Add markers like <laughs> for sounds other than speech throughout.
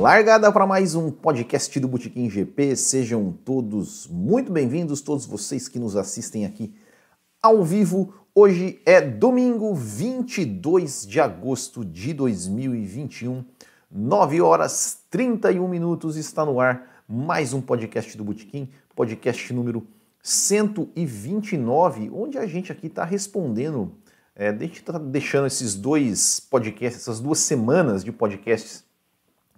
Largada para mais um podcast do Botequim GP. Sejam todos muito bem-vindos, todos vocês que nos assistem aqui ao vivo. Hoje é domingo 22 de agosto de 2021, 9 horas 31 minutos. Está no ar mais um podcast do Botequim, podcast número 129, onde a gente aqui está respondendo, é, a gente está deixando esses dois podcasts, essas duas semanas de podcasts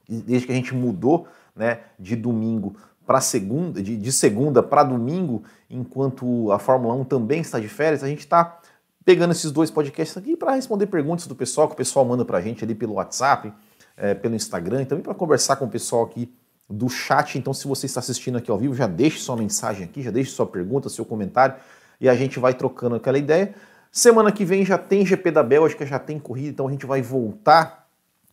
desde que a gente mudou né, de domingo para segunda, de, de segunda para domingo, enquanto a Fórmula 1 também está de férias, a gente está pegando esses dois podcasts aqui para responder perguntas do pessoal que o pessoal manda para a gente ali pelo WhatsApp, é, pelo Instagram, e também para conversar com o pessoal aqui do chat. Então, se você está assistindo aqui ao vivo, já deixe sua mensagem aqui, já deixe sua pergunta, seu comentário, e a gente vai trocando aquela ideia. Semana que vem já tem GP da Bélgica, já tem corrida, então a gente vai voltar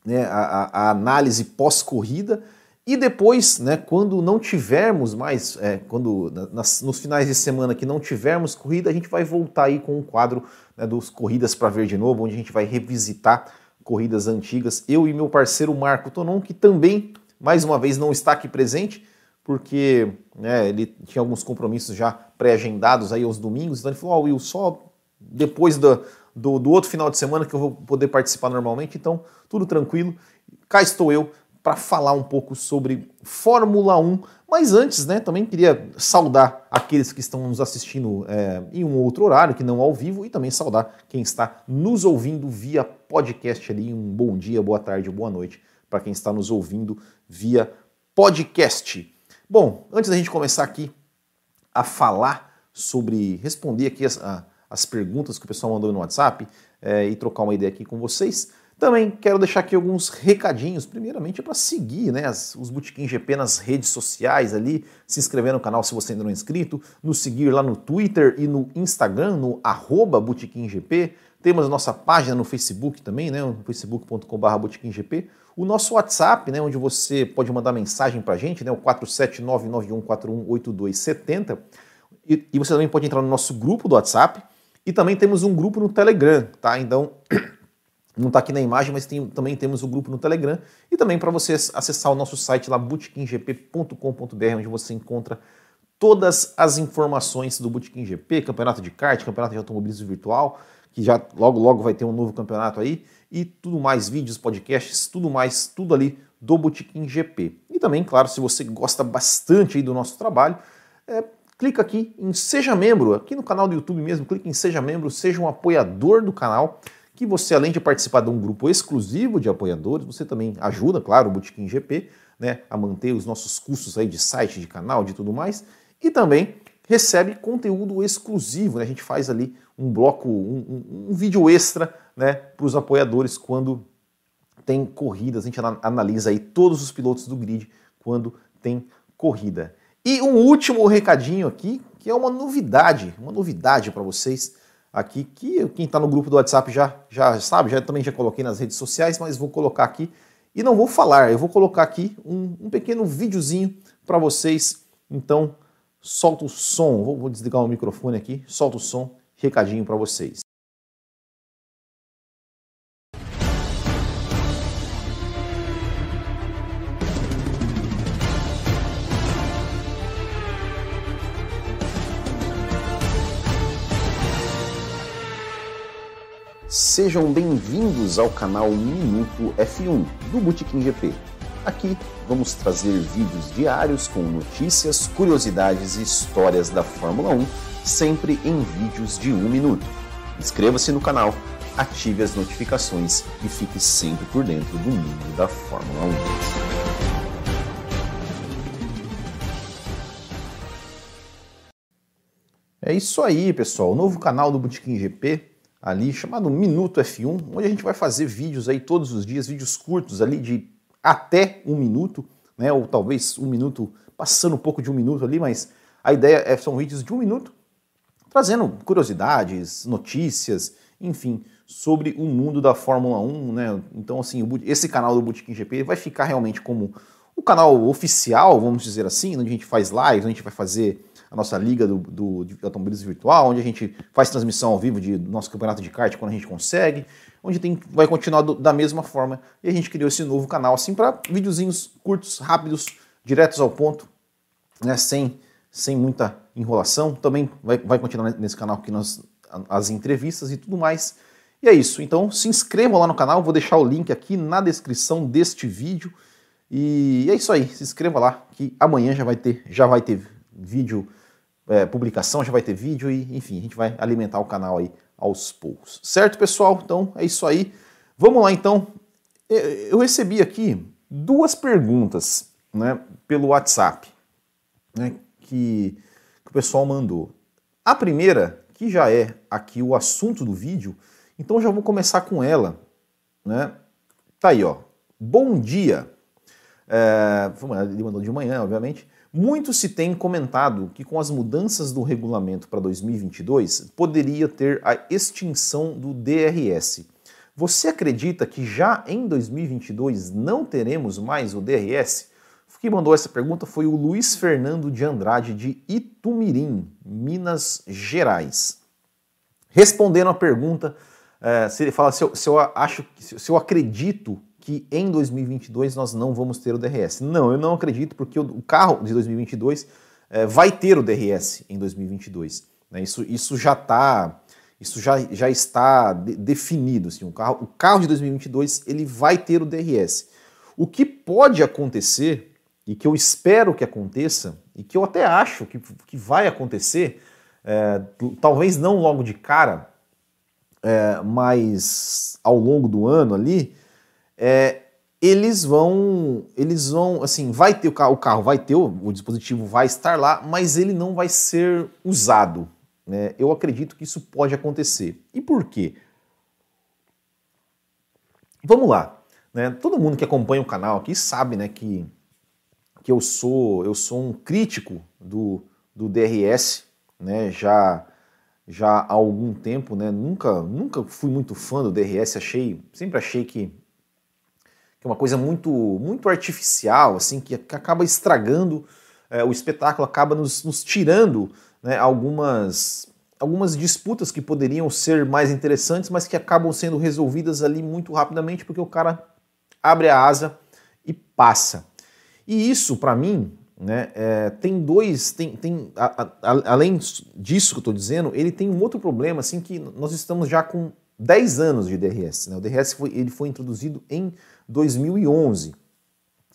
né, a, a análise pós-corrida. E depois, né, quando não tivermos mais, é, quando nas, nos finais de semana que não tivermos corrida, a gente vai voltar aí com um quadro né, dos Corridas para Ver de novo, onde a gente vai revisitar corridas antigas. Eu e meu parceiro Marco Tonon, que também, mais uma vez, não está aqui presente, porque né, ele tinha alguns compromissos já pré-agendados aí aos domingos, então ele falou, ó, oh, Will, só depois da, do, do outro final de semana que eu vou poder participar normalmente, então tudo tranquilo. Cá estou eu para falar um pouco sobre Fórmula 1. Mas antes, né, também queria saudar aqueles que estão nos assistindo é, em um outro horário, que não ao vivo, e também saudar quem está nos ouvindo via podcast ali. Um bom dia, boa tarde, boa noite para quem está nos ouvindo via podcast. Bom, antes da gente começar aqui a falar sobre, responder aqui a, as perguntas que o pessoal mandou no WhatsApp é, e trocar uma ideia aqui com vocês. Também quero deixar aqui alguns recadinhos. Primeiramente é para seguir né, as, os Botequim GP nas redes sociais ali, se inscrever no canal se você ainda não é inscrito, nos seguir lá no Twitter e no Instagram, no arroba GP. Temos a nossa página no Facebook também, né, facebook.com.br O nosso WhatsApp, né, onde você pode mandar mensagem para a gente, né, o 47991418270. E, e você também pode entrar no nosso grupo do WhatsApp, e também temos um grupo no Telegram, tá? Então, <clears throat> não está aqui na imagem, mas tem, também temos o um grupo no Telegram. E também para você acessar o nosso site lá, bootkinggp.com.br, onde você encontra todas as informações do Bootkin GP, campeonato de kart, campeonato de automobilismo virtual, que já logo logo vai ter um novo campeonato aí, e tudo mais, vídeos, podcasts, tudo mais, tudo ali do Bootkin GP. E também, claro, se você gosta bastante aí do nosso trabalho, é, clica aqui em Seja Membro, aqui no canal do YouTube mesmo, clica em Seja Membro, seja um apoiador do canal, que você, além de participar de um grupo exclusivo de apoiadores, você também ajuda, claro, o Botequim GP, né, a manter os nossos custos aí de site, de canal, de tudo mais, e também recebe conteúdo exclusivo, né, a gente faz ali um bloco, um, um, um vídeo extra, né, para os apoiadores quando tem corridas, a gente analisa aí todos os pilotos do grid quando tem corrida. E um último recadinho aqui, que é uma novidade, uma novidade para vocês aqui, que quem está no grupo do WhatsApp já, já sabe, já também já coloquei nas redes sociais, mas vou colocar aqui e não vou falar, eu vou colocar aqui um, um pequeno videozinho para vocês. Então, solta o som, vou, vou desligar o microfone aqui, solta o som, recadinho para vocês. Sejam bem-vindos ao canal Minuto F1 do Botequim GP. Aqui vamos trazer vídeos diários com notícias, curiosidades e histórias da Fórmula 1, sempre em vídeos de um minuto. Inscreva-se no canal, ative as notificações e fique sempre por dentro do mundo da Fórmula 1. É isso aí, pessoal. O novo canal do Botequim GP ali chamado Minuto F1, onde a gente vai fazer vídeos aí todos os dias, vídeos curtos ali de até um minuto, né, ou talvez um minuto, passando um pouco de um minuto ali, mas a ideia é, são vídeos de um minuto, trazendo curiosidades, notícias, enfim, sobre o mundo da Fórmula 1, né? Então, assim, esse canal do Bootkin GP vai ficar realmente como o canal oficial, vamos dizer assim, onde a gente faz lives, onde a gente vai fazer a nossa liga do, do, de automobilismo virtual, onde a gente faz transmissão ao vivo de, do nosso campeonato de kart quando a gente consegue, onde tem, vai continuar do, da mesma forma. E a gente criou esse novo canal assim para videozinhos curtos, rápidos, diretos ao ponto, né, sem, sem muita enrolação. Também vai, vai continuar nesse canal aqui nas, as entrevistas e tudo mais. E é isso. Então se inscrevam lá no canal, vou deixar o link aqui na descrição deste vídeo. E é isso aí, se inscreva lá que amanhã já vai ter, já vai ter vídeo, é, publicação, já vai ter vídeo e enfim, a gente vai alimentar o canal aí aos poucos. Certo, pessoal? Então é isso aí. Vamos lá então. Eu recebi aqui duas perguntas né, pelo WhatsApp né, que, que o pessoal mandou. A primeira, que já é aqui o assunto do vídeo, então já vou começar com ela. Né? Tá aí, ó. Bom dia. É, ele mandou de manhã, obviamente. Muito se tem comentado que com as mudanças do regulamento para 2022 poderia ter a extinção do DRS. Você acredita que já em 2022 não teremos mais o DRS? Quem mandou essa pergunta foi o Luiz Fernando de Andrade de Itumirim, Minas Gerais. Respondendo a pergunta, é, se ele fala se eu, se eu acho, se eu acredito que em 2022 nós não vamos ter o DRS. Não, eu não acredito, porque o carro de 2022 é, vai ter o DRS em 2022. Né? Isso, isso já está isso já, já está de, definido. Assim, o, carro, o carro de 2022 ele vai ter o DRS. O que pode acontecer, e que eu espero que aconteça, e que eu até acho que, que vai acontecer, é, talvez não logo de cara, é, mas ao longo do ano ali, é, eles vão, eles vão, assim, vai ter o carro, o carro vai ter, o, dispositivo vai estar lá, mas ele não vai ser usado. Né? Eu acredito que isso pode acontecer. E por quê? Vamos lá. Né? Todo mundo que acompanha o canal aqui sabe né, que, que eu sou eu sou um crítico do, do DRS, né? já já há algum tempo, né? Nunca nunca fui muito fã do DRS, achei sempre achei que que é uma coisa muito, muito artificial, assim, que, que acaba estragando é, o espetáculo, acaba nos, nos tirando né, algumas, algumas disputas que poderiam ser mais interessantes, mas que acabam sendo resolvidas ali muito rapidamente, porque o cara abre a asa e passa. E isso, para mim, né, é, tem dois, tem, tem a, a, além disso que eu estou dizendo, ele tem um outro problema, assim, que nós estamos já com 10 anos de DRS. Né? O DRS foi, ele foi introduzido em 2011.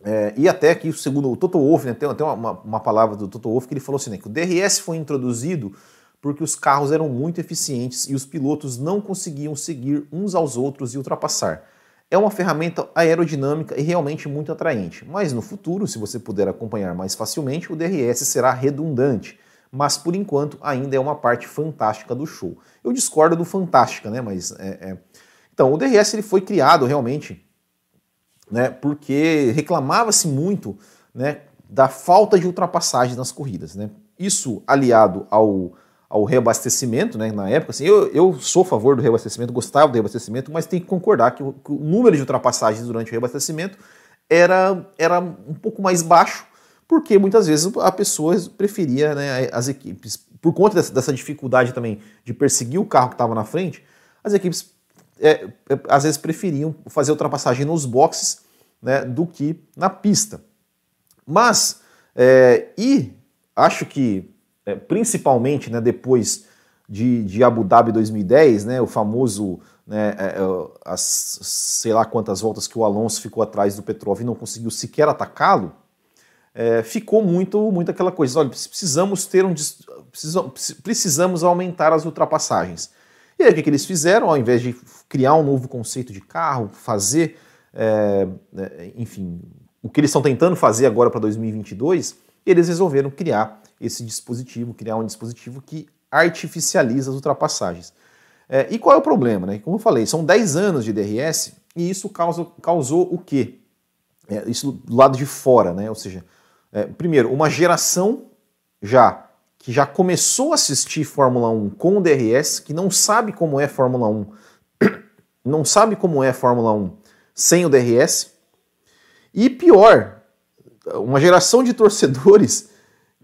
É, e até aqui, segundo o Toto Wolff, né, tem até uma, uma, palavra do Toto Wolff que ele falou assim, né, que o DRS foi introduzido porque os carros eram muito eficientes e os pilotos não conseguiam seguir uns aos outros e ultrapassar. É uma ferramenta aerodinâmica e realmente muito atraente, mas no futuro, se você puder acompanhar mais facilmente, o DRS será redundante, mas por enquanto ainda é uma parte fantástica do show. Eu discordo do fantástica, né? Mas é, é... então o DRS ele foi criado realmente né, porque reclamava-se muito né, da falta de ultrapassagem nas corridas. Né? Isso aliado ao, ao reabastecimento, né, na época, assim, eu, eu sou a favor do reabastecimento, gostava do reabastecimento, mas tem que concordar que o, que o número de ultrapassagens durante o reabastecimento era, era um pouco mais baixo, porque muitas vezes a pessoa preferia né, as equipes, por conta dessa, dessa dificuldade também de perseguir o carro que estava na frente, as equipes é, é, às vezes preferiam fazer ultrapassagem nos boxes né, do que na pista. Mas, é, e acho que é, principalmente né, depois de, de Abu Dhabi 2010, né, o famoso, né, é, é, as sei lá quantas voltas que o Alonso ficou atrás do Petrov e não conseguiu sequer atacá-lo, ficou muito, muito aquela coisa, olha, precisamos ter um precisamos aumentar as ultrapassagens. E aí o que, que eles fizeram? Ao invés de criar um novo conceito de carro, fazer, é, é enfim, o que eles estão tentando fazer agora para 2022, eles resolveram criar esse dispositivo, criar um dispositivo que artificializa as ultrapassagens. É, e qual é o problema? Né? Como eu falei, são 10 anos de DRS e isso causa, causou o quê? É, isso do lado de fora, né? ou seja, é, primeiro, uma geração já que já começou a assistir Fórmula 1 com o DRS, que não sabe como é Fórmula 1, <coughs> não sabe como é Fórmula 1 sem o DRS, e pior, uma geração de torcedores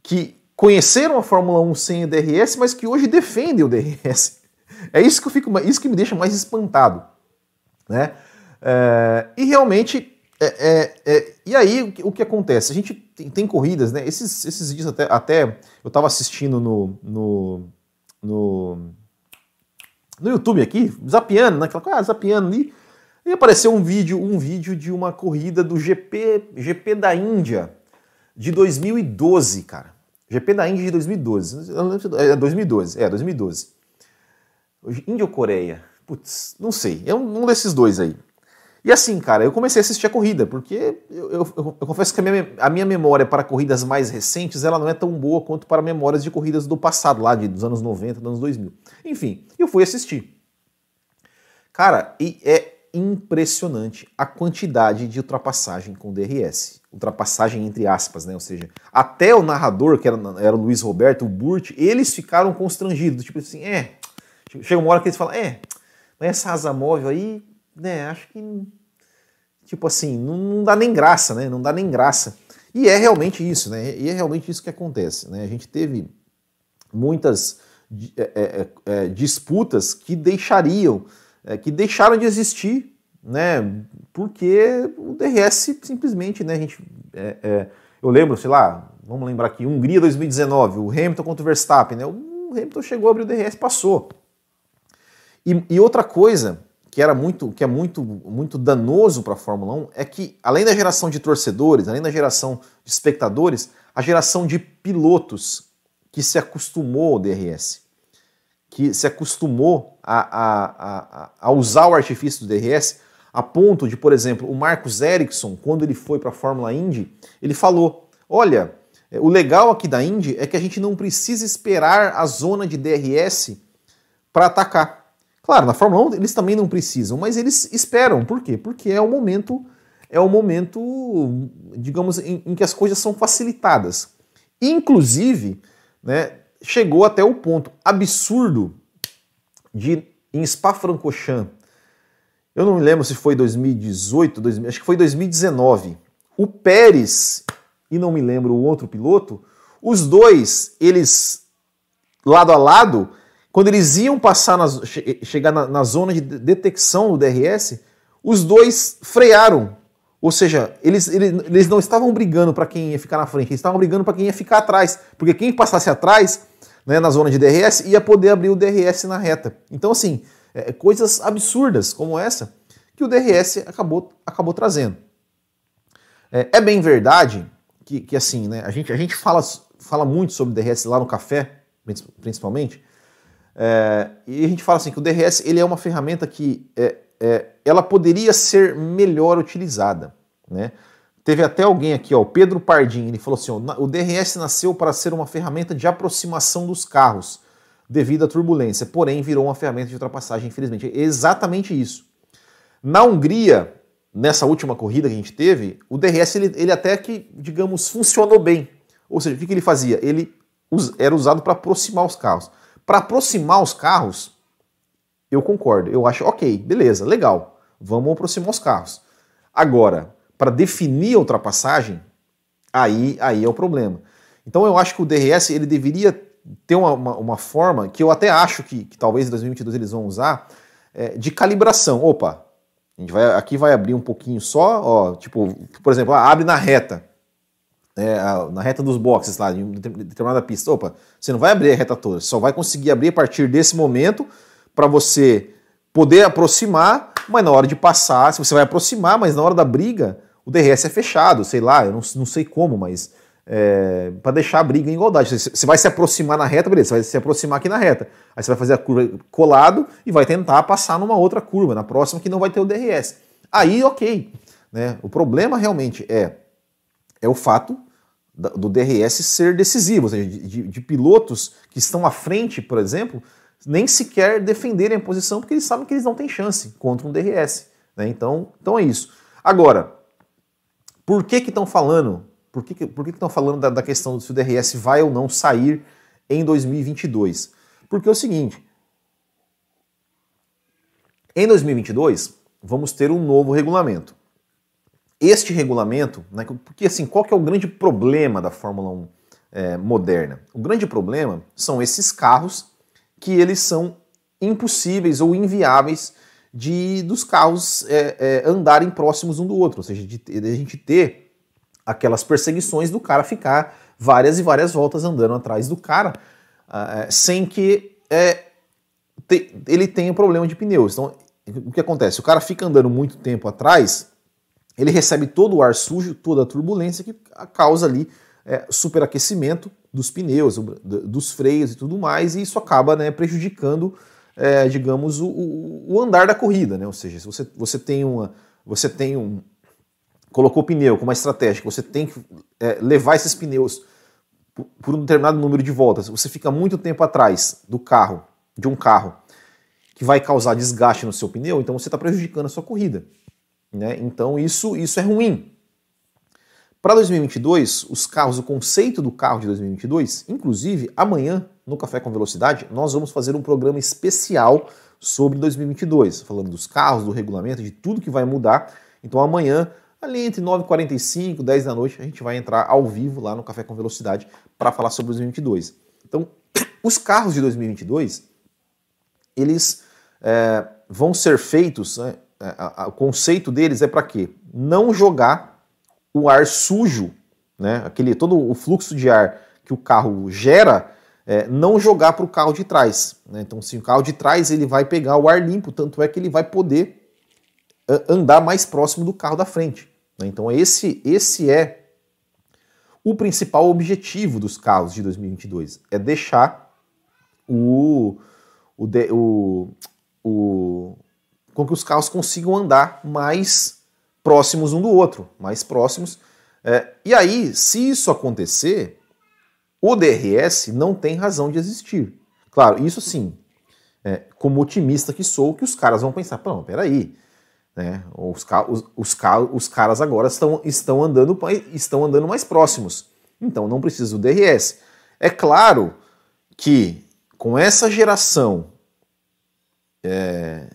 que conheceram a Fórmula 1 sem o DRS, mas que hoje defendem o DRS. <laughs> É isso que eu fico, isso que me deixa mais espantado, né? É, e realmente, é, é, é e aí o que, o que, acontece? A gente tem, tem, corridas, né? Esses, esses dias até, até eu estava assistindo no, no, no, no YouTube aqui, zapiando, né? ah, zapiando ali, e apareceu um vídeo, um vídeo de uma corrida do GP, GP da Índia de 2012, cara. GP da Índia de 2012. É 2012, é 2012. Índia ou Coreia? Putz, não sei. É um, um, desses dois aí. E assim, cara, eu comecei a assistir a corrida, porque eu, eu, eu, confesso que a minha, a minha, memória para corridas mais recentes ela não é tão boa quanto para memórias de corridas do passado, lá de, dos anos 90, dos anos 2000. Enfim, eu fui assistir. Cara, e é impressionante a quantidade de ultrapassagem com DRS. Ultrapassagem entre aspas, né? Ou seja, até o narrador, que era, era o Luiz Roberto, o Burt, eles ficaram constrangidos. Tipo assim, é. Chega uma hora que eles falam, é, mas essa asa móvel aí, né, acho que. Tipo assim, não, não dá nem graça, né? Não dá nem graça. E é realmente isso, né? E é realmente isso que acontece, né? A gente teve muitas é, é, é, disputas que deixariam é, que deixaram de existir, né? Porque o DRS simplesmente, né? A gente, é, é, eu lembro, sei lá, vamos lembrar aqui, Hungria 2019, o Hamilton contra o Verstappen, né? O Hamilton chegou a abrir o DRS, passou. E, e outra coisa que era muito, que é muito, muito danoso para a Fórmula 1 é que além da geração de torcedores, além da geração de espectadores, a geração de pilotos que se acostumou ao DRS que se acostumou a, a, a, usar o artifício do DRS, a ponto de, por exemplo, o Marcos Ericsson, quando ele foi para a Fórmula Indy, ele falou: olha, o legal aqui da Indy é que a gente não precisa esperar a zona de DRS para atacar. Claro, na Fórmula 1 eles também não precisam, mas eles esperam. Por quê? Porque é o momento, é o momento, digamos, em, em que as coisas são facilitadas. Inclusive, né, chegou até o ponto absurdo de em Spa-Francorchamps, eu não me lembro se foi 2018, 2000, acho que foi 2019, o Pérez e não me lembro o outro piloto, os dois, eles lado a lado, quando eles iam passar na, chegar na, na zona de detecção do DRS, os dois frearam ou seja, eles, eles, eles não estavam brigando para quem ia ficar na frente, eles estavam brigando para quem ia ficar atrás. Porque quem passasse atrás, né, na zona de DRS, ia poder abrir o DRS na reta. Então, assim, é, coisas absurdas como essa que o DRS acabou, acabou trazendo. É, é bem verdade que, que, assim, né, a gente, a gente fala, fala muito sobre DRS lá no café, principalmente, é, e a gente fala assim que o DRS ele é uma ferramenta que é, é, ela poderia ser melhor utilizada. Né? Teve até alguém aqui, o Pedro Pardim, ele falou assim: ó, o DRS nasceu para ser uma ferramenta de aproximação dos carros devido à turbulência, porém virou uma ferramenta de ultrapassagem, infelizmente. É exatamente isso. Na Hungria, nessa última corrida que a gente teve, o DRS ele, ele até que, digamos, funcionou bem. Ou seja, o que, que ele fazia? Ele era usado para aproximar os carros. Para aproximar os carros, eu concordo. Eu acho, ok, beleza, legal. Vamos aproximar os carros. Agora, para definir a ultrapassagem, aí, aí é o problema. Então eu acho que o DRS ele deveria ter uma, uma, uma forma que eu até acho que, que, talvez em 2022 eles vão usar é, de calibração. Opa, a gente vai, aqui vai abrir um pouquinho só, ó, tipo, por exemplo, ah, abre na reta, é, na reta dos boxes lá, em determinada pista. Opa, você não vai abrir a reta toda, só vai conseguir abrir a partir desse momento para você poder aproximar, mas na hora de passar, se você vai aproximar, mas na hora da briga, o DRS é fechado, sei lá, eu não, não sei como, mas é, para deixar a briga em igualdade. Você vai se aproximar na reta, beleza, você vai se aproximar aqui na reta. Aí você vai fazer a curva colado e vai tentar passar numa outra curva, na próxima que não vai ter o DRS. Aí, ok. Né? O problema realmente é, é o fato do DRS ser decisivo, ou seja, de, de, pilotos que estão à frente, por exemplo, nem sequer defenderem a posição, porque eles sabem que eles não têm chance contra um DRS. Né? Então, então é isso. Agora, por que que estão falando? Por que que estão falando da, da questão se o DRS vai ou não sair em 2022? Porque é o seguinte, em 2022 vamos ter um novo regulamento. Este regulamento, né, porque assim, qual que é o grande problema da Fórmula 1? é, moderna. O grande problema são esses carros que eles são impossíveis ou inviáveis de dos carros é, é, andarem próximos um do outro, ou seja, de, de, a gente ter aquelas perseguições do cara ficar várias e várias voltas andando atrás do cara uh, sem que é, te, ele tenha problema de pneus. Então, o que acontece? O cara fica andando muito tempo atrás, ele recebe todo o ar sujo, toda a turbulência que causa ali é, superaquecimento dos pneus, dos freios e tudo mais, e isso acaba né, prejudicando é, digamos, o, o, andar da corrida, né? Ou seja, se você, você tem uma. Você tem um. Colocou pneu com uma estratégia, você tem que é, levar esses pneus por, por um determinado número de voltas, você fica muito tempo atrás do carro, de um carro, que vai causar desgaste no seu pneu, então você está prejudicando a sua corrida. Né? Então isso, isso é ruim. Para 2022, os carros, o conceito do carro de 2022, inclusive amanhã no Café com Velocidade, nós vamos fazer um programa especial sobre 2022, falando dos carros, do regulamento, de tudo que vai mudar. Então amanhã, ali entre 9h45 e 10 da noite, a gente vai entrar ao vivo lá no Café com Velocidade para falar sobre 2022. Então, <clears throat> os carros de 2022, eles é, vão ser feitos, né, a, a, o conceito deles é para quê? Não jogar o ar sujo, né, aquele, todo o fluxo de ar que o carro gera, é, não jogar para o carro de trás. Né? Então, se o carro de trás ele vai pegar o ar limpo, tanto é que ele vai poder andar mais próximo do carro da frente. Né? Então, esse, esse é o principal objetivo dos carros de 2022, é deixar o, o, o, o com que os carros consigam andar mais próximos um do outro, mais próximos. É, e aí, se isso acontecer, o DRS não tem razão de existir. Claro, isso sim, é, como otimista que sou, que os caras vão pensar, não, peraí, né? Os, os, os, os caras agora estão, estão, andando, estão andando mais próximos. Então não precisa do DRS. É claro que com essa geração é,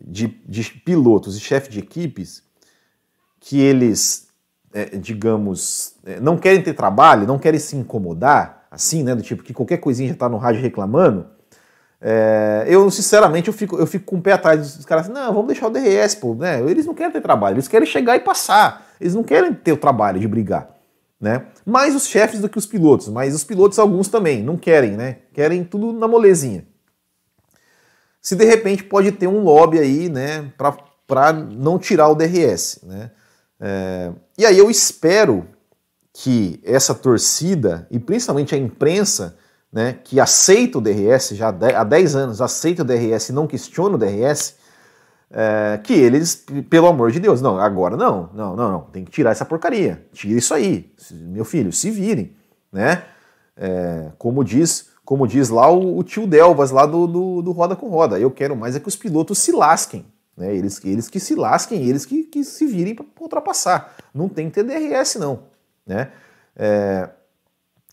de, de, pilotos e chefes de equipes, que eles é, digamos, é, não querem ter trabalho, não querem se incomodar, assim, né? Do tipo que qualquer coisinha já está no rádio reclamando. É, eu, sinceramente, eu fico, eu fico com o pé atrás dos caras assim, não, vamos deixar o DRS, pô, né? Eles não querem ter trabalho, eles querem chegar e passar. Eles não querem ter o trabalho de brigar, né? Mais os chefes do que os pilotos, mas os pilotos alguns também não querem, né? Querem tudo na molezinha. Se de repente pode ter um lobby aí, né, para não tirar o DRS, né? É, e aí eu espero que essa torcida, e principalmente a imprensa, né, que aceita o DRS, já há 10 anos aceita o DRS e não questiona o DRS, é, que eles, pelo amor de Deus, não, agora não, não, não, não, tem que tirar essa porcaria, tira isso aí, meu filho, se virem, né? É, como diz como diz lá o, o tio Delvas, lá do, do, do, Roda com Roda, eu quero mais é que os pilotos se lasquem, né? Eles, eles que se lasquem, eles que, que se virem para ultrapassar. Não tem TDRS, não. Né? É...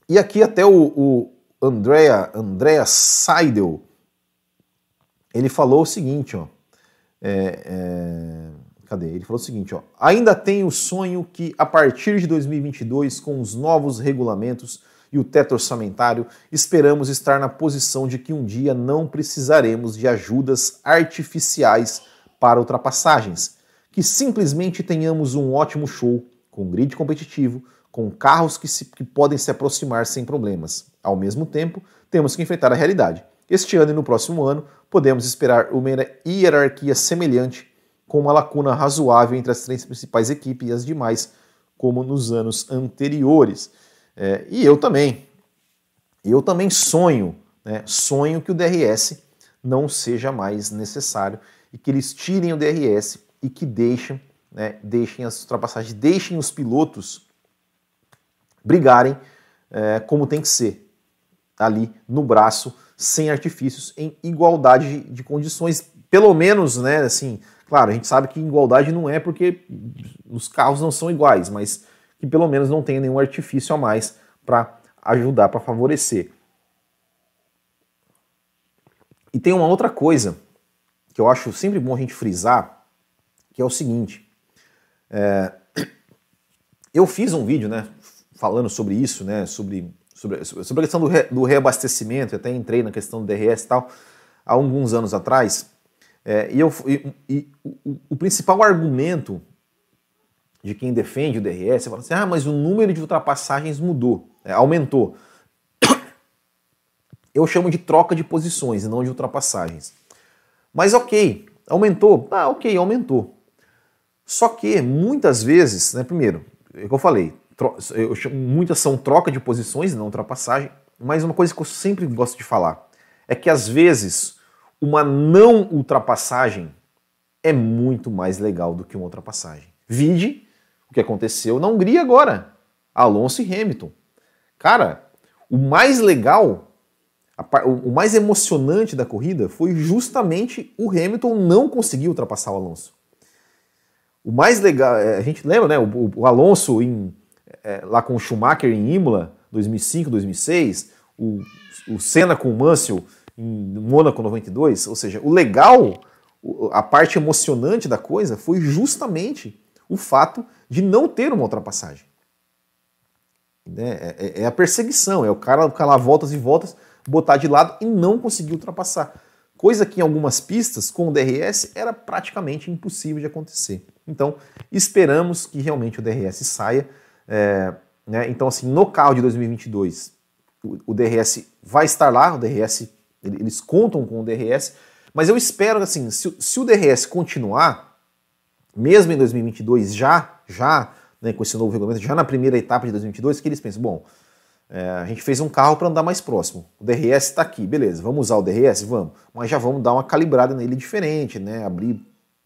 E aqui até o, o Andrea, Andrea Seidel, ele falou o seguinte, ó. É, é... Cadê? Ele falou o seguinte, ó. Ainda tenho o sonho que a partir de 2022, com os novos regulamentos e o teto orçamentário, esperamos estar na posição de que um dia não precisaremos de ajudas artificiais para ultrapassagens, que simplesmente tenhamos um ótimo show com grid competitivo, com carros que, se, que podem se aproximar sem problemas. Ao mesmo tempo, temos que enfrentar a realidade. Este ano e no próximo ano, podemos esperar uma hierarquia semelhante, com uma lacuna razoável entre as três principais equipes e as demais, como nos anos anteriores. É, e eu também. Eu também sonho, né, sonho que o DRS não seja mais necessário e que eles tirem o DRS e que deixem, né, deixem as ultrapassagens, deixem os pilotos brigarem é, como tem que ser, ali no braço, sem artifícios, em igualdade de condições, pelo menos, né, assim, claro, a gente sabe que igualdade não é porque os carros não são iguais, mas que pelo menos não tenha nenhum artifício a mais para ajudar, para favorecer. E tem uma outra coisa que eu acho sempre bom a gente frisar, que é o seguinte. É, <clears throat> eu fiz um vídeo, né, falando sobre isso, né, sobre, sobre, sobre a questão do, re, do reabastecimento, até entrei na questão do DRS e tal, há alguns anos atrás, é, e, eu, e, e o, o, principal argumento de quem defende o DRS falar assim: ah, mas o número de ultrapassagens mudou, é, aumentou. <coughs> Eu chamo de troca de posições e não de ultrapassagens. Mas ok, aumentou? Ah, ok, aumentou. Só que muitas vezes, né, primeiro, é o que eu falei, eu chamo, muitas são troca de posições e não ultrapassagem, mas uma coisa que eu sempre gosto de falar é que às vezes uma não ultrapassagem é muito mais legal do que uma ultrapassagem. Vide o que aconteceu na Hungria agora, Alonso e Hamilton. Cara, o mais legal, o mais emocionante da corrida foi justamente o Hamilton não conseguir ultrapassar o Alonso. O mais legal, é, a gente lembra, né? O, Alonso em, é, lá com o Schumacher em Imola, 2005, 2006, o, o Senna com o Mansell em Mônaco 92, ou seja, o legal, a parte emocionante da coisa foi justamente o fato de não ter uma ultrapassagem. Né? É, é, é a perseguição, é o cara lá voltas e voltas, botar de lado e não conseguir ultrapassar. Coisa que em algumas pistas, com o DRS, era praticamente impossível de acontecer. Então, esperamos que realmente o DRS saia. É, né? Então, assim, no carro de 2022, o, o, DRS vai estar lá, o DRS, eles contam com o DRS, mas eu espero, assim, se, se o DRS continuar, mesmo em 2022, já, já, né, com esse novo regulamento, já na primeira etapa de 2022, que eles pensam, bom, é, a gente fez um carro para andar mais próximo. O DRS está aqui, beleza, vamos usar o DRS? Vamos. Mas já vamos dar uma calibrada nele diferente, né? Abrir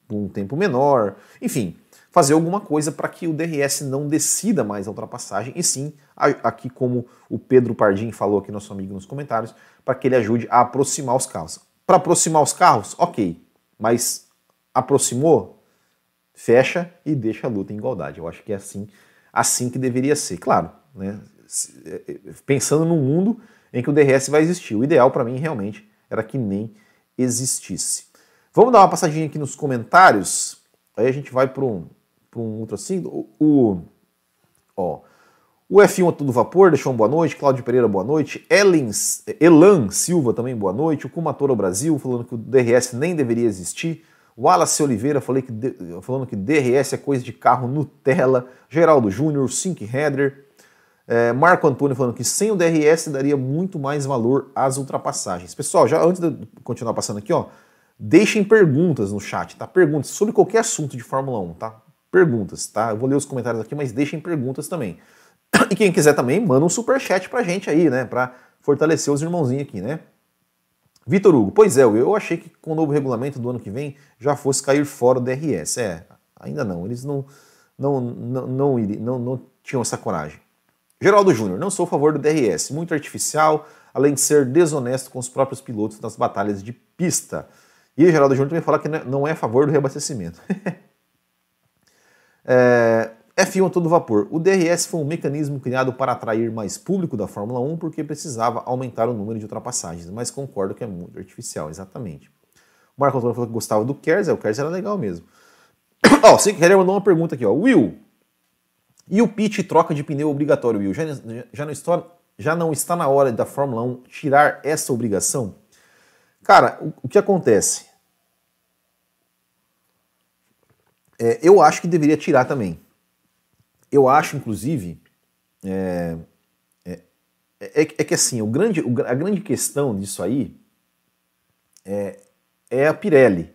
por um tempo menor, enfim, fazer alguma coisa para que o DRS não decida mais a ultrapassagem e sim, aqui como o Pedro Pardim falou aqui, nosso amigo nos comentários, para que ele ajude a aproximar os carros. Para aproximar os carros, ok, mas aproximou, fecha e deixa a luta em igualdade. Eu acho que é assim, assim que deveria ser. Claro, né? É, é, pensando num mundo em que o DRS vai existir. O ideal para mim realmente era que nem existisse. Vamos dar uma passadinha aqui nos comentários. Aí a gente vai para um, um outro assim. O, o, ó, o F1 a todo vapor deixou um boa noite. Cláudio Pereira, boa noite. Ellen, Elan Silva também, boa noite. O Kumatora Brasil falando que o DRS nem deveria existir. Wallace Oliveira falei que, falando que DRS é coisa de carro Nutella. Geraldo Júnior, Sink Header. É, Marco Antônio falando que sem o DRS daria muito mais valor às ultrapassagens. Pessoal, já antes de continuar passando aqui, ó, Deixem perguntas no chat, tá? Perguntas sobre qualquer assunto de Fórmula 1, tá? Perguntas, tá? Eu vou ler os comentários aqui, mas deixem perguntas também. <clears throat> E quem quiser também, manda um super chat pra gente aí, né? Pra fortalecer os irmãozinhos aqui, né? Vitor Hugo, pois é, eu achei que com o novo regulamento do ano que vem já fosse cair fora o DRS. É, ainda não, eles não, não, não, não, não, não tinham essa coragem. Geraldo Júnior, não sou a favor do DRS, muito artificial, além de ser desonesto com os próprios pilotos nas batalhas de pista. E Geraldo Júnior também fala que não é a favor do reabastecimento. <laughs> é, F1 a todo vapor. O DRS foi um mecanismo criado para atrair mais público da Fórmula 1 porque precisava aumentar o número de ultrapassagens, mas concordo que é muito artificial, exatamente. O Marco Antônio falou que gostava do Kers, é, o Kers era legal mesmo. <coughs> Ó, oh, Sick mandou uma pergunta aqui, ó. Will, e o pit troca de pneu obrigatório, Will? Já, já, não está, já não está na hora da Fórmula 1 tirar essa obrigação? Cara, o, o que acontece? É, eu acho que deveria tirar também. Eu acho, inclusive, é, é, é, é que assim, o grande, a grande questão disso aí é, é a Pirelli,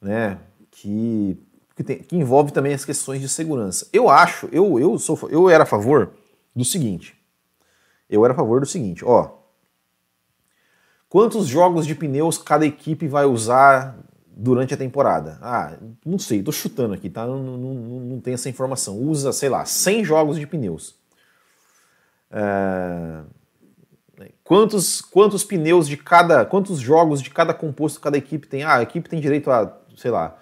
né? Que, que, tem, que, envolve também as questões de segurança. Eu acho, eu, eu, sou, eu era a favor do seguinte. Eu era a favor do seguinte, ó. Quantos jogos de pneus cada equipe vai usar durante a temporada? Ah, não sei, tô chutando aqui, tá? Não, não, não, não tem essa informação. Usa, sei lá, 100 jogos de pneus. É... Quantos, quantos pneus de cada. Quantos jogos de cada composto cada equipe tem? Ah, a equipe tem direito a, sei lá,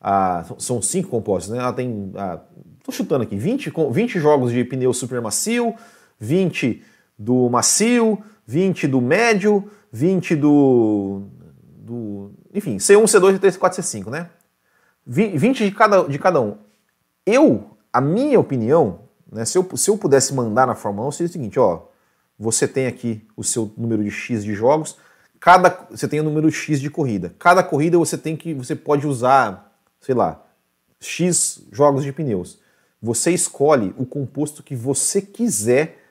a, são cinco compostos, né? Ela tem. A, tô chutando aqui, 20, 20 jogos de pneu super macio, 20 do macio, 20 do médio, 20 do, do. Enfim, C1, C2, C3, C4, C5, né? 20 de cada, de cada um. Eu, a minha opinião, né, se, eu, se eu pudesse mandar na Fórmula 1, seria o seguinte: ó, você tem aqui o seu número de X de jogos, cada você tem o número X de corrida. Cada corrida você tem que você pode usar, sei lá, X jogos de pneus. Você escolhe o composto que você quiser,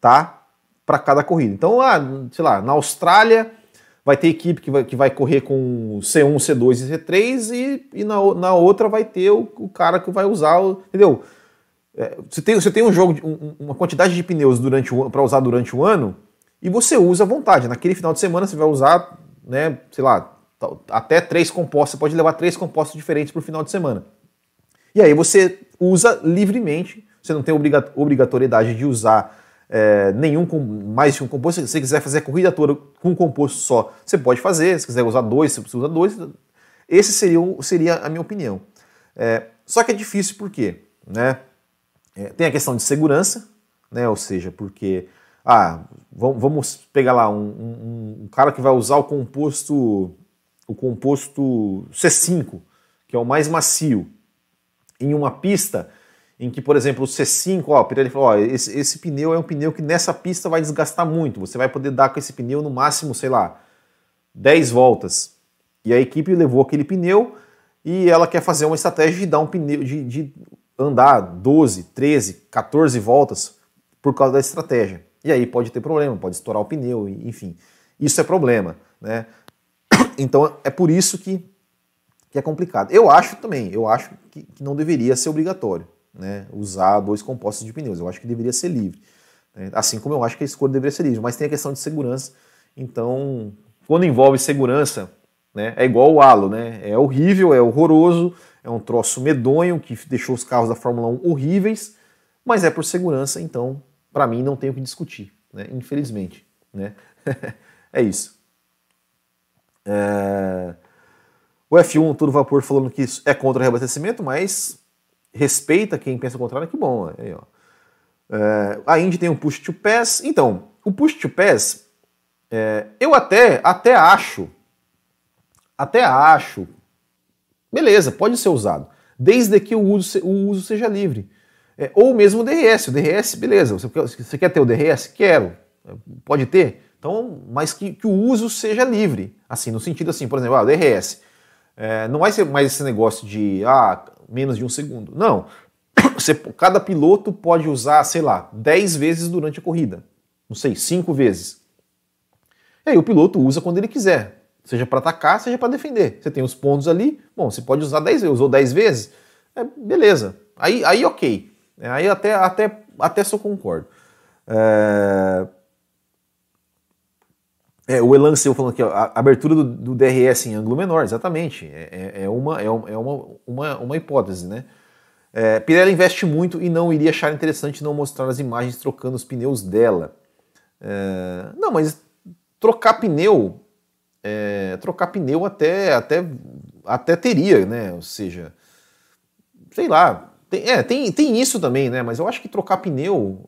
tá? Para cada corrida. Então, ah, sei lá, na Austrália vai ter equipe que vai, que vai correr com C1, C2 e C3 e, e na, na outra vai ter o, o cara que vai usar, entendeu? É, você, tem, você tem um jogo, um, uma quantidade de pneus durante para usar durante o ano e você usa à vontade. Naquele final de semana você vai usar, né, sei lá, até três compostos, você pode levar três compostos diferentes para o final de semana. E aí você usa livremente, você não tem obrigatoriedade de usar é, nenhum mais de um composto. Se você quiser fazer a corrida toda com um composto só, você pode fazer. Se quiser usar dois, você usa dois. Esse seria, seria a minha opinião. É, só que é difícil por quê? Né? É, tem a questão de segurança, né? ou seja, porque ah, vamos pegar lá um, um, um cara que vai usar o composto o composto C5, que é o mais macio, em uma pista em que, por exemplo, o C5, ó, o Pirelli falou, ó, esse, esse pneu é um pneu que nessa pista vai desgastar muito, você vai poder dar com esse pneu no máximo, sei lá, 10 voltas. E a equipe levou aquele pneu e ela quer fazer uma estratégia de dar um pneu, de, de andar 12, 13, 14 voltas por causa da estratégia. E aí pode ter problema, pode estourar o pneu, enfim. Isso é problema, né? <coughs> Então é por isso que, que é complicado. Eu acho também, eu acho que, que não deveria ser obrigatório né, usar dois compostos de pneus. Eu acho que deveria ser livre. Né? Assim como eu acho que a escolha deveria ser livre. Mas tem a questão de segurança. Então, quando envolve segurança, né, é igual o halo, né? É horrível, é horroroso, é um troço medonho que deixou os carros da Fórmula 1 horríveis, mas é por segurança, então, para mim, não tenho o que discutir, né? Infelizmente, né? <laughs> é isso. É... O F1 todo vapor falando que é contra o reabastecimento, mas respeita quem pensa o contrário, que bom. Aí, ó. É, a Indy tem um push to pass. Então, o push to pass, é, eu até, até acho, até acho, beleza, pode ser usado, desde que o uso, o uso seja livre. É, ou mesmo o DRS. O DRS, beleza, você, você quer ter o DRS? Quero. Pode ter. Então, mas que, que o uso seja livre. Assim, no sentido assim, por exemplo, ah, o DRS. É, não vai ser mais esse negócio de ah, menos de um segundo. Não. <clears throat> Você, cada piloto pode usar, sei lá, 10 vezes durante a corrida. Não sei, 5 vezes. E aí o piloto usa quando ele quiser. Seja para atacar, seja para defender. Você tem os pontos ali, bom, você pode usar 10 vezes. Usou 10 vezes? É, beleza. Aí, aí ok. Aí até, até, até só concordo. É... É, o Elan Seu falando aqui, ó, a abertura do, do, DRS em ângulo menor, exatamente. É, é, é uma, é, é uma, uma, uma hipótese, né? É, Pirelli investe muito e não iria achar interessante não mostrar as imagens trocando os pneus dela. É, não, mas trocar pneu, é, trocar pneu até, até, até teria, né? Ou seja, sei lá, tem, é, tem, tem isso também, né? Mas eu acho que trocar pneu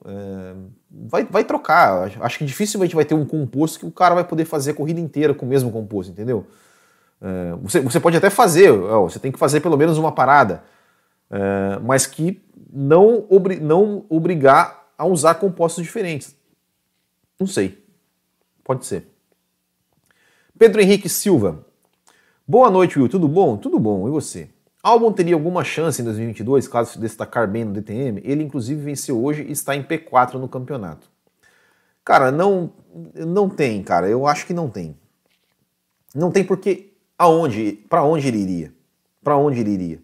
vai, vai trocar. Acho que dificilmente vai ter um composto que o cara vai poder fazer a corrida inteira com o mesmo composto, entendeu? É, você, você pode até fazer, ó, você tem que fazer pelo menos uma parada, é, mas que não, obri, não obrigar a usar compostos diferentes. Não sei. Pode ser. Pedro Henrique Silva. Boa noite, Will. Tudo bom? Tudo bom. E você? Albon teria alguma chance em 2022, caso se destacar bem no DTM? Ele, inclusive, venceu hoje e está em P4 no campeonato. Cara, não, não tem, cara. Eu acho que não tem. Não tem porque aonde, para onde ele iria? Para onde ele iria?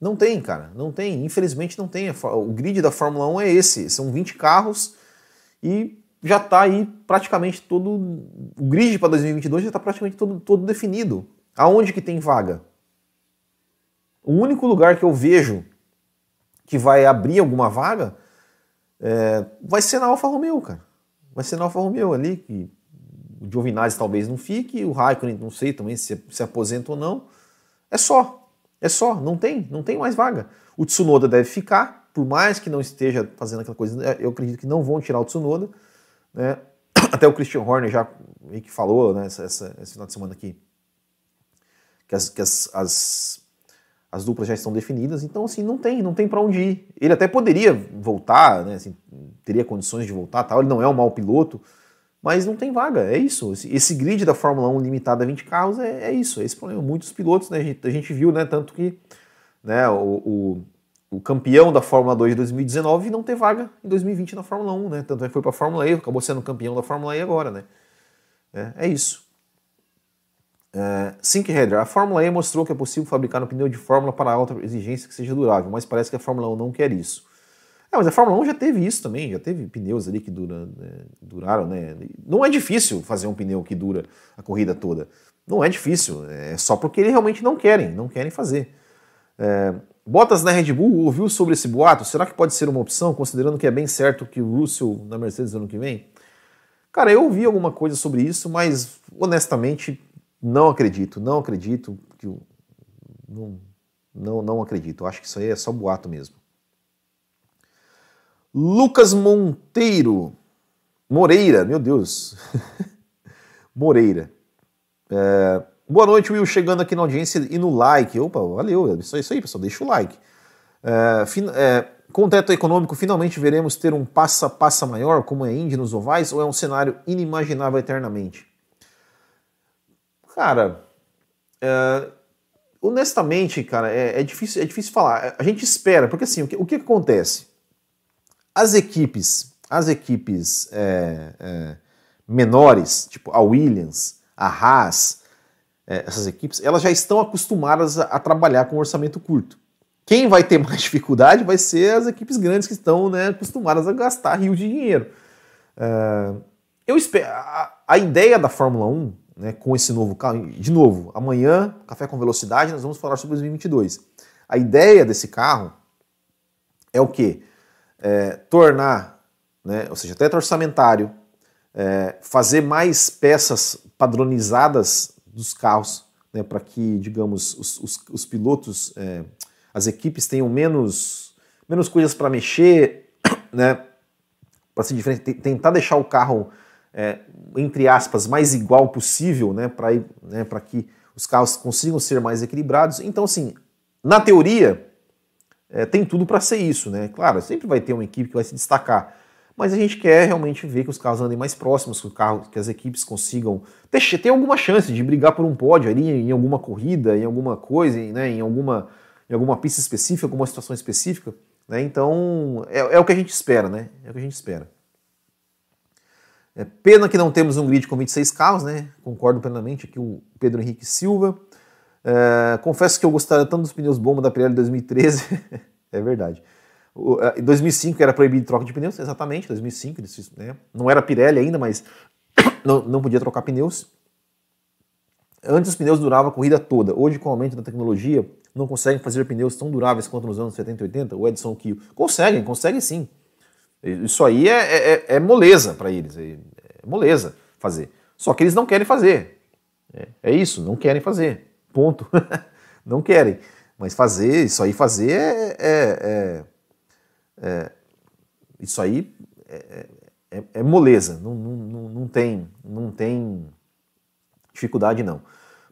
Não tem, cara. Não tem. Infelizmente não tem. O grid da Fórmula 1 é esse. São 20 carros e já está aí praticamente todo. O grid para 2022 já está praticamente todo, todo definido. Aonde que tem vaga? O único lugar que eu vejo que vai abrir alguma vaga é, vai ser na Alfa Romeo, cara. Vai ser na Alfa Romeo ali, que o Giovinazzi talvez não fique, o Raikkonen não sei também se se aposenta ou não. É só, é só, não tem, não tem mais vaga. O Tsunoda deve ficar, por mais que não esteja fazendo aquela coisa, eu acredito que não vão tirar o Tsunoda, né? <clears throat> Até o Christian Horner já meio que falou, né, essa, essa, esse final de semana aqui, que as, que as, as as duplas já estão definidas, então assim, não tem, não tem para onde ir. Ele até poderia voltar, né, assim, teria condições de voltar, tal, ele não é um mau piloto, mas não tem vaga, é isso. Esse, esse grid da Fórmula 1 limitado a 20 carros é, é isso, é esse problema. Muitos pilotos, né, a gente, a gente viu, né, tanto que né, o, o, o, campeão da Fórmula 2 de 2019 não ter vaga em 2020 na Fórmula 1, né, tanto é que foi para a Fórmula E, acabou sendo campeão da Fórmula E agora, né. É, é isso. É, Sink Header, a Fórmula E mostrou que é possível fabricar um pneu de Fórmula para alta exigência que seja durável, mas parece que a Fórmula 1 não quer isso. É, mas a Fórmula 1 já teve isso também, já teve pneus ali que dura, né, duraram, né? Não é difícil fazer um pneu que dura a corrida toda. Não é difícil, é só porque eles realmente não querem, não querem fazer. É, Bottas na Red Bull ouviu sobre esse boato? Será que pode ser uma opção, considerando que é bem certo que o Russell na Mercedes ano que vem? Cara, eu ouvi alguma coisa sobre isso, mas honestamente não acredito, não acredito que não, não, não acredito. Acho que isso aí é só boato mesmo. Lucas Monteiro. Moreira, meu Deus. <laughs> Moreira. É, boa noite, Will. Chegando aqui na audiência e no like. Opa, valeu. Isso, isso aí, pessoal. Deixa o like. É, fin, é, com o teto econômico, finalmente veremos ter um passa-passa maior, como é Indy nos ovais, ou é um cenário inimaginável eternamente? Cara, é, honestamente, cara, é, é, difícil, é difícil falar. A gente espera, porque assim, o que, o que acontece? As equipes, as equipes é, é, menores, tipo a Williams, a Haas, é, essas equipes, elas já estão acostumadas a, a, trabalhar com orçamento curto. Quem vai ter <laughs> mais dificuldade vai ser as equipes grandes que estão né, acostumadas a gastar rios de dinheiro. É, eu espero. A, a, ideia da Fórmula 1, né, com esse novo carro, de novo, amanhã, Café com Velocidade, nós vamos falar sobre 2022. A ideia desse carro é o quê? é, tornar, né, ou seja, teto orçamentário, é, fazer mais peças padronizadas dos carros, né, para que, digamos, os, os, os pilotos, é, as equipes tenham menos, menos coisas para mexer, <coughs> né, para ser diferente, tentar deixar o carro, é, entre aspas, mais igual possível, né, para né, que os carros consigam ser mais equilibrados. Então, assim, na teoria, é, tem tudo para ser isso, né? Claro, sempre vai ter uma equipe que vai se destacar, mas a gente quer realmente ver que os carros andem mais próximos, que, o carro, que as equipes consigam ter, ter alguma chance de brigar por um pódio ali em alguma corrida, em alguma coisa, né? em, alguma, em alguma pista específica, alguma situação específica. Né? Então, é, é o que a gente espera, né? É o que a gente espera. É pena que não temos um grid com 26 carros, né? Concordo plenamente aqui o Pedro Henrique Silva. É, confesso que eu gostaria tanto dos pneus bomba da Pirelli 2013. <laughs> é verdade. Em 2005 era proibido troca de pneus, exatamente, 2005, né? não era Pirelli ainda, mas <coughs> não, não podia trocar pneus. Antes os pneus duravam a corrida toda. Hoje, com o aumento da tecnologia, não conseguem fazer pneus tão duráveis quanto nos anos 70 e 80. O Edson Kiel. Conseguem, conseguem sim. Isso aí é, é, é moleza para eles. É, é, moleza fazer. Só que eles não querem fazer. É, é isso, não querem fazer. Ponto. <laughs> não querem. Mas fazer, isso aí fazer é. é, é, é isso aí é, é, é moleza. Não, não, não, tem, não tem dificuldade, não.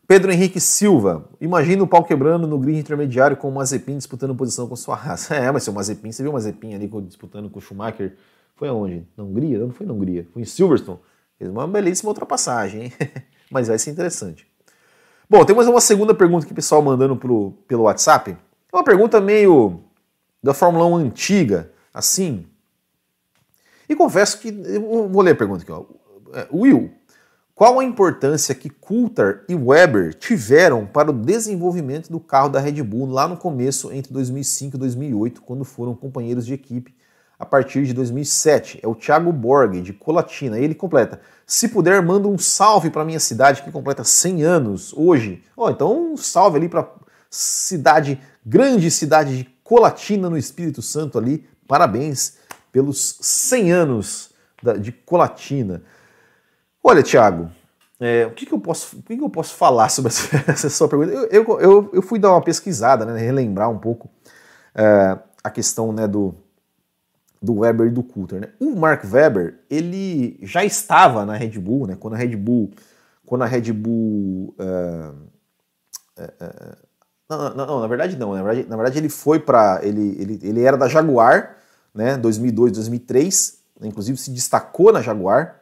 Pedro Henrique Silva, imagina o pau quebrando no grid intermediário com o Mazepin disputando posição com sua raça. <laughs> É, mas seu Mazepin, você viu o Mazepin ali disputando com o Schumacher? Foi aonde? Na Hungria? Não foi na Hungria, foi em Silverstone. Fez uma belíssima ultrapassagem, hein? <laughs> mas vai ser interessante. Bom, tem mais uma segunda pergunta que o pessoal mandando pro, pelo WhatsApp. É uma pergunta meio da Fórmula 1 antiga, assim. E confesso que. Eu vou ler a pergunta aqui, ó. É, Will, qual a importância que Coulthard e Weber tiveram para o desenvolvimento do carro da Red Bull lá no começo, entre 2005 e 2008, quando foram companheiros de equipe a partir de 2007. É o Thiago Borg, de Colatina. Ele completa. Se puder, manda um salve para minha cidade que completa 100 anos hoje. Oh, então um salve ali para cidade, grande cidade de Colatina no Espírito Santo ali. Parabéns pelos 100 anos de Colatina. Olha, Thiago, é, o, que, que, eu posso, o que, que, eu posso falar sobre <laughs> essa, sua pergunta? Eu, eu, eu, eu, fui dar uma pesquisada, né, relembrar um pouco é, a questão né, do, do Weber e do Coulter. Né? O Mark Webber ele já estava na Red Bull, né? quando a Red Bull, quando a Red Bull uh, uh, Não, não, não, na verdade não. Na verdade, na verdade ele foi para. Ele, ele, ele era da Jaguar, né? 2002, 2003. Inclusive se destacou na Jaguar.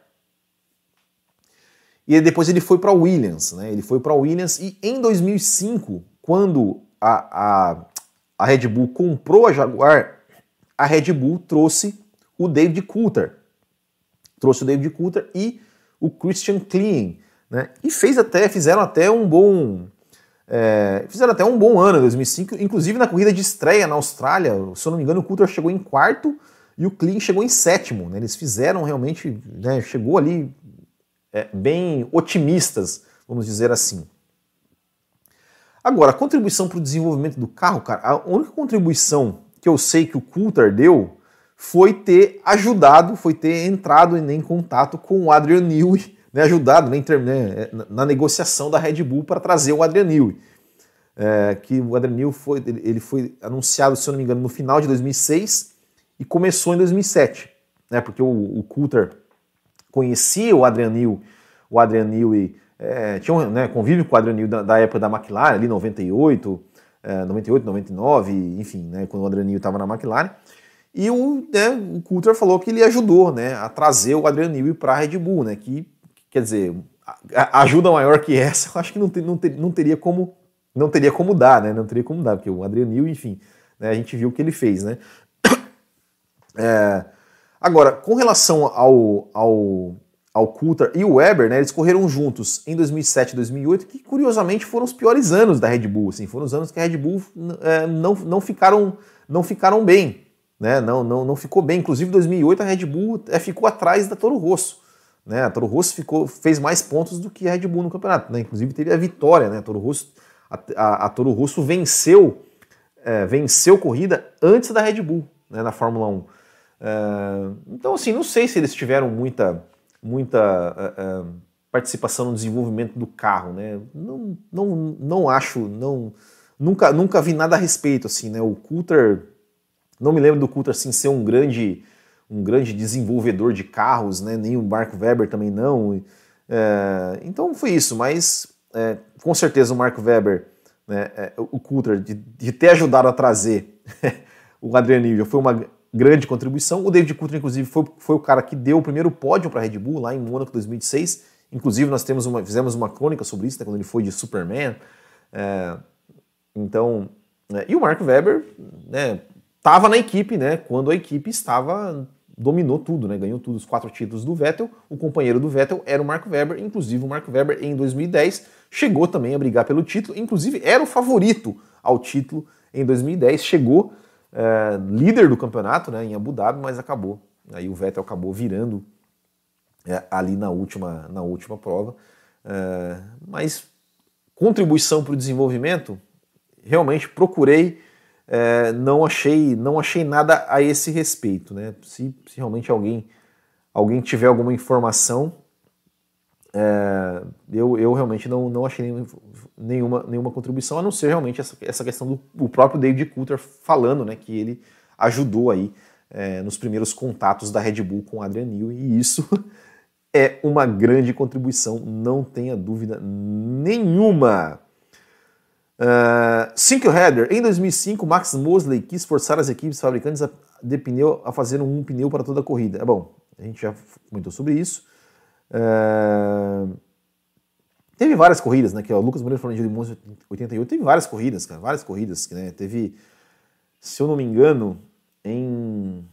E depois ele foi para Williams, né? Ele foi para Williams e em 2005, quando a, a, a Red Bull comprou a Jaguar, a Red Bull trouxe o David Coulter. Trouxe o David Coulter e o Christian Klein, né? E fez até, fizeram até um bom é, fizeram até um bom ano em 2005, inclusive na corrida de estreia na Austrália, se eu não me engano, o Coulter chegou em quarto e o Klein chegou em sétimo. Né? Eles fizeram realmente, né, chegou ali é, bem otimistas, vamos dizer assim. Agora, a contribuição para o desenvolvimento do carro, cara, a única contribuição que eu sei que o Coulter deu foi ter ajudado, foi ter entrado em contato com o Adrian Newey, né, ajudado né, né, na negociação da Red Bull para trazer o Adrian Newey. É, que o Adrian Newey foi, ele foi anunciado, se eu não me engano, no final de 2006 e começou em 2007, né, porque o, o Coulter conhecia o Adrian Newey, o Adrian Newey é, tinha um né, convívio com o Adrian Newey da, da, época da McLaren, ali 98, é, 98, 99, enfim, né, quando o Adrian Newey estava na McLaren. E o, né, o Coulter falou que ele ajudou né, a trazer o Adrian Newey para a Red Bull, né, que quer dizer, ajuda maior que essa, eu acho que não, ter, não, ter, não teria como não teria como dar, né? Não teria como dar, porque o Adrian Newey, enfim, né, a gente viu o que ele fez, né? <coughs> É, agora, com relação ao, ao, ao Coulter e o Weber, né, eles correram juntos em 2007 e 2008, que curiosamente foram os piores anos da Red Bull, assim, foram os anos que a Red Bull é, não, não, ficaram, não ficaram bem, né, não, não, não ficou bem, inclusive em 2008 a Red Bull é, ficou atrás da Toro Rosso, né, a Toro Rosso ficou, fez mais pontos do que a Red Bull no campeonato, né, inclusive teve a vitória, né, a Toro Rosso, a, a, a Toro Rosso venceu, é, venceu corrida antes da Red Bull, né, na Fórmula 1, é, então, assim, não sei se eles tiveram muita, muita é, é, participação no desenvolvimento do carro, né? Não, não, não acho, não, nunca, nunca vi nada a respeito, assim, né? O Coulter, não me lembro do Coulter, assim, ser um grande, um grande desenvolvedor de carros, né? Nem o Mark Webber também não. É, então foi isso, mas é, com certeza o Mark Webber, né, é, o Coulter, de, de, ter ajudado a trazer <laughs> o Adriano já foi uma grande contribuição. O David Coulter, inclusive, foi, foi o cara que deu o primeiro pódio para a Red Bull lá em Mônaco 2006. Inclusive, nós temos uma, fizemos uma crônica sobre isso, né, quando ele foi de Superman. É, então, é, e o Mark Webber estava né, na equipe, né, quando a equipe estava dominou tudo, né, ganhou tudo, os quatro títulos do Vettel. O companheiro do Vettel era o Mark Webber, inclusive o Mark Webber em 2010 chegou também a brigar pelo título, inclusive era o favorito ao título em 2010, chegou é, líder do campeonato né, em Abu Dhabi, mas acabou. Aí o Vettel acabou virando é, ali na última, na última prova. É, mas contribuição para o desenvolvimento, realmente procurei, é, não achei não achei nada a esse respeito. Né? Se, se realmente alguém, alguém tiver alguma informação, é, eu, eu realmente não, não achei nenhuma, nenhuma contribuição, a não ser realmente essa, essa questão do, próprio David Coulter falando né, que ele ajudou aí é, nos primeiros contatos da Red Bull com o Adrian Newey, e isso <laughs> é uma grande contribuição, não tenha dúvida nenhuma. Uh, Header, em 2005, Max Mosley quis forçar as equipes fabricantes de pneu a fazer um pneu para toda a corrida. É bom, a gente já comentou sobre isso. Uh, teve várias corridas, né? Que ó, o Lucas Moreira falando de Limões 88, teve várias corridas, cara, várias corridas, né? Teve, se eu não me engano, em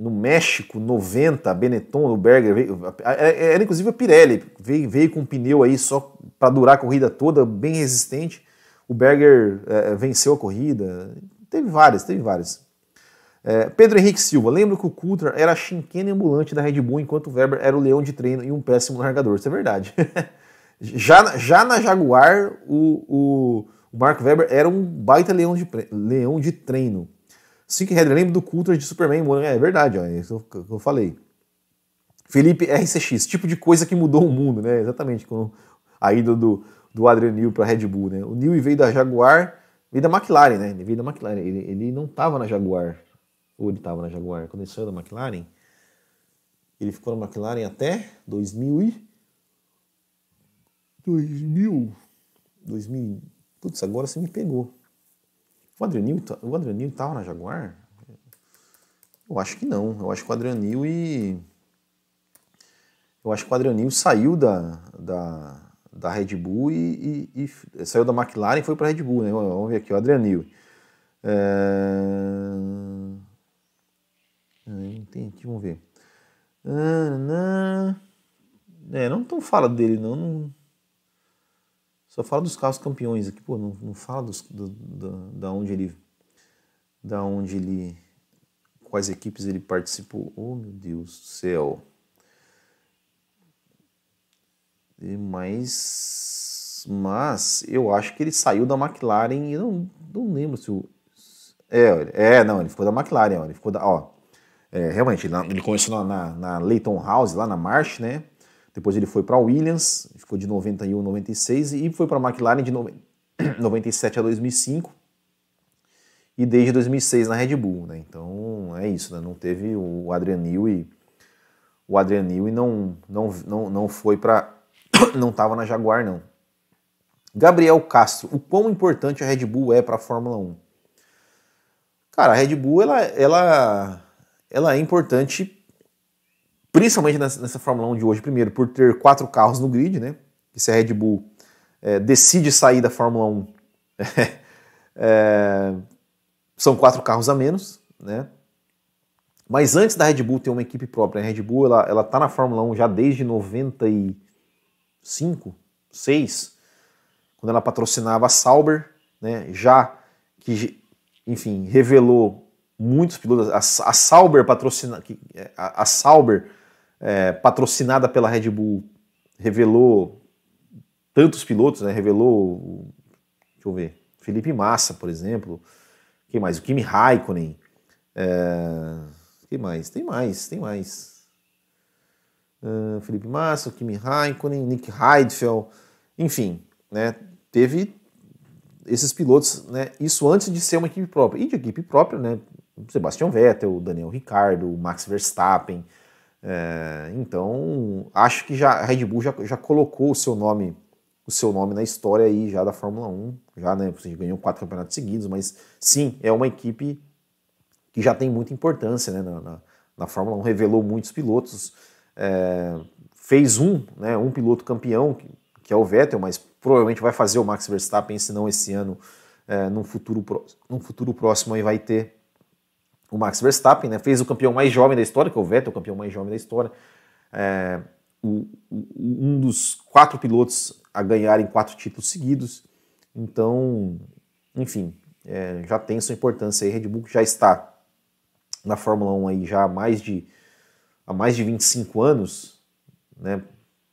no México, 90, Benetton, o Berger, veio, era inclusive a Pirelli, veio, veio com um pneu aí só para durar a corrida toda, bem resistente. O Berger é, venceu a corrida. Teve várias, teve várias. É, Pedro Henrique Silva, lembro que o Coulter era a chinquene ambulante da Red Bull, enquanto o Weber era o leão de treino e um péssimo largador. Isso é verdade. <laughs> já, já na Jaguar, o, o, Mark Webber era um baita leão de, leão de treino. Sink Head, lembro do Coulter de Superman. É verdade, ó, é isso que eu falei. Felipe RCX, tipo de coisa que mudou o mundo, né? Exatamente, com a ida do, do Adrian Newey para a Red Bull, né? O Newey veio da Jaguar, veio da McLaren, né? Ele veio da McLaren, ele, ele não estava na Jaguar ou ele estava na Jaguar, quando ele saiu da McLaren, ele ficou na McLaren até 2000 e 2000 2000 putz, agora você me pegou O Adrianil, o Adrianil estava na Jaguar? Eu acho que não. Eu acho que o Adrianil e. Eu acho que o Adrianil saiu da, da, da Red Bull e, e, e saiu da McLaren e foi para a Red Bull, né? Vamos ver aqui, o Adrianil. É... Entendi, vamos ver. É, não tão fala dele, não, não, Só fala dos carros campeões aqui, pô, não, não fala dos, do, do, da onde ele. Da onde ele. Quais equipes ele participou. Oh meu Deus do céu. Mas. Mas eu acho que ele saiu da McLaren e não, não lembro se o. É, é, não, ele ficou da McLaren, ó, ele ficou da. Ó, é, realmente, ele começou na, na, na Leighton House, lá na March, né? Depois ele foi para Williams, ficou de 91 a 96 e foi para a McLaren de 97 <clears throat> a 2005 e desde 2006 na Red Bull, né? Então é isso, né? Não teve o Adrian Newey, o Adrian Newey não não não não foi para <clears throat> não estava na Jaguar não. Gabriel Castro, o quão importante a Red Bull é para a Fórmula 1? Cara, a Red Bull ela ela ela é importante principalmente nessa, nessa Fórmula 1 de hoje, primeiro, por ter quatro carros no grid, né? E se a Red Bull é, decide sair da Fórmula 1, é, <laughs> são quatro carros a menos, né? Mas antes da Red Bull ter uma equipe própria, a Red Bull ela, ela tá na Fórmula 1 já desde 95, 6, quando ela patrocinava a Sauber, né? Já que, enfim, revelou muitos pilotos. A, a Sauber patrocina, a, a Sauber é, patrocinada pela Red Bull revelou tantos pilotos, né? Revelou, deixa eu ver, Felipe Massa, por exemplo. Quem mais? O Kimi Raikkonen. É, quem mais? Tem mais, tem mais. Uh, Felipe Massa, o Kimi Raikkonen, Nick Heidfeld, enfim, né? Teve esses pilotos, né? Isso antes de ser uma equipe própria. E de equipe própria, né? Sebastian Vettel, Daniel Ricciardo, Max Verstappen. É, então, acho que já a Red Bull já, já colocou o seu nome o seu nome na história aí já da Fórmula 1, já né, você ganhou quatro campeonatos seguidos, mas sim, é uma equipe que já tem muita importância né, na, na, na Fórmula 1, revelou muitos pilotos, é, fez um, né, um piloto campeão, que, que, é o Vettel, mas provavelmente vai fazer o Max Verstappen, se não esse ano, é, num, futuro, num futuro próximo aí vai ter o Max Verstappen, né? Fez o campeão mais jovem da história, que é o Vettel, o campeão mais jovem da história. É, o, um dos quatro pilotos a ganharem quatro títulos seguidos. Então, enfim, é, já tem sua importância aí. Red Bull já está na Fórmula 1 aí já há mais de, há mais de 25 anos, né?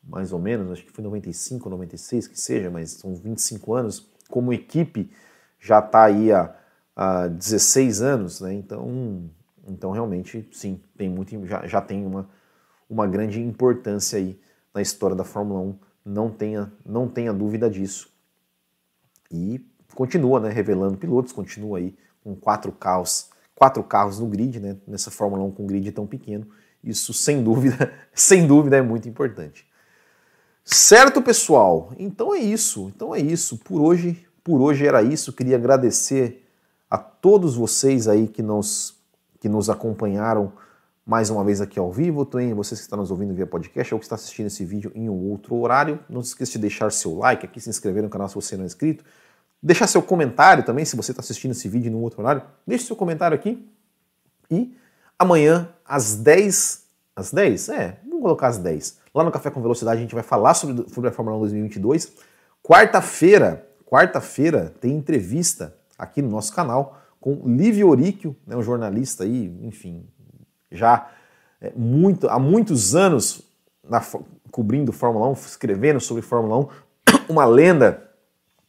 mais ou menos, acho que foi 95, 96 que seja, mas são 25 anos, como equipe já está aí há há 16 anos, né? Então, então realmente sim, tem muito, já, já tem uma, uma grande importância aí na história da Fórmula 1, não tenha, não tenha dúvida disso. E continua, né, revelando pilotos, continua aí com quatro carros, quatro carros no grid, né, nessa Fórmula 1 com grid tão pequeno. Isso sem dúvida, <laughs> sem dúvida é muito importante. Certo, pessoal? Então é isso. Então é isso. Por hoje, por hoje era isso. Queria agradecer a todos vocês aí que nos, que nos acompanharam mais uma vez aqui ao vivo, também vocês que estão nos ouvindo via podcast ou que está assistindo esse vídeo em um outro horário. Não se esqueça de deixar seu like aqui, se inscrever no canal se você não é inscrito. Deixar seu comentário também, se você está assistindo esse vídeo em um outro horário. Deixe seu comentário aqui. E amanhã, às 10. Às 10? É, vamos colocar às 10. Lá no Café com Velocidade a gente vai falar sobre, sobre a Fórmula 1 2022. Quarta-feira, quarta-feira tem entrevista aqui no nosso canal com Livio Oríquio, né, um jornalista aí, enfim, já é, muito, há muitos anos na, cobrindo Fórmula 1, escrevendo sobre Fórmula 1, <coughs> uma lenda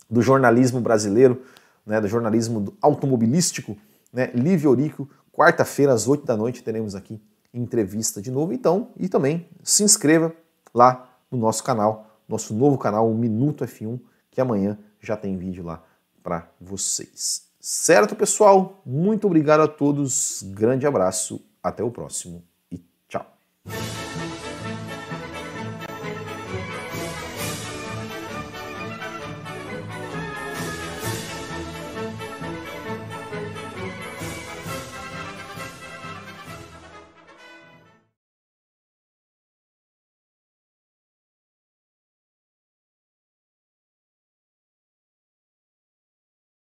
do jornalismo brasileiro, né, do jornalismo automobilístico, né, Livio Oríquio, quarta-feira às 8 da noite teremos aqui entrevista de novo, então, e também se inscreva lá no nosso canal, nosso novo canal, o Minuto F1, que amanhã já tem vídeo lá para vocês. Certo, pessoal? Muito obrigado a todos, grande abraço, até o próximo e tchau.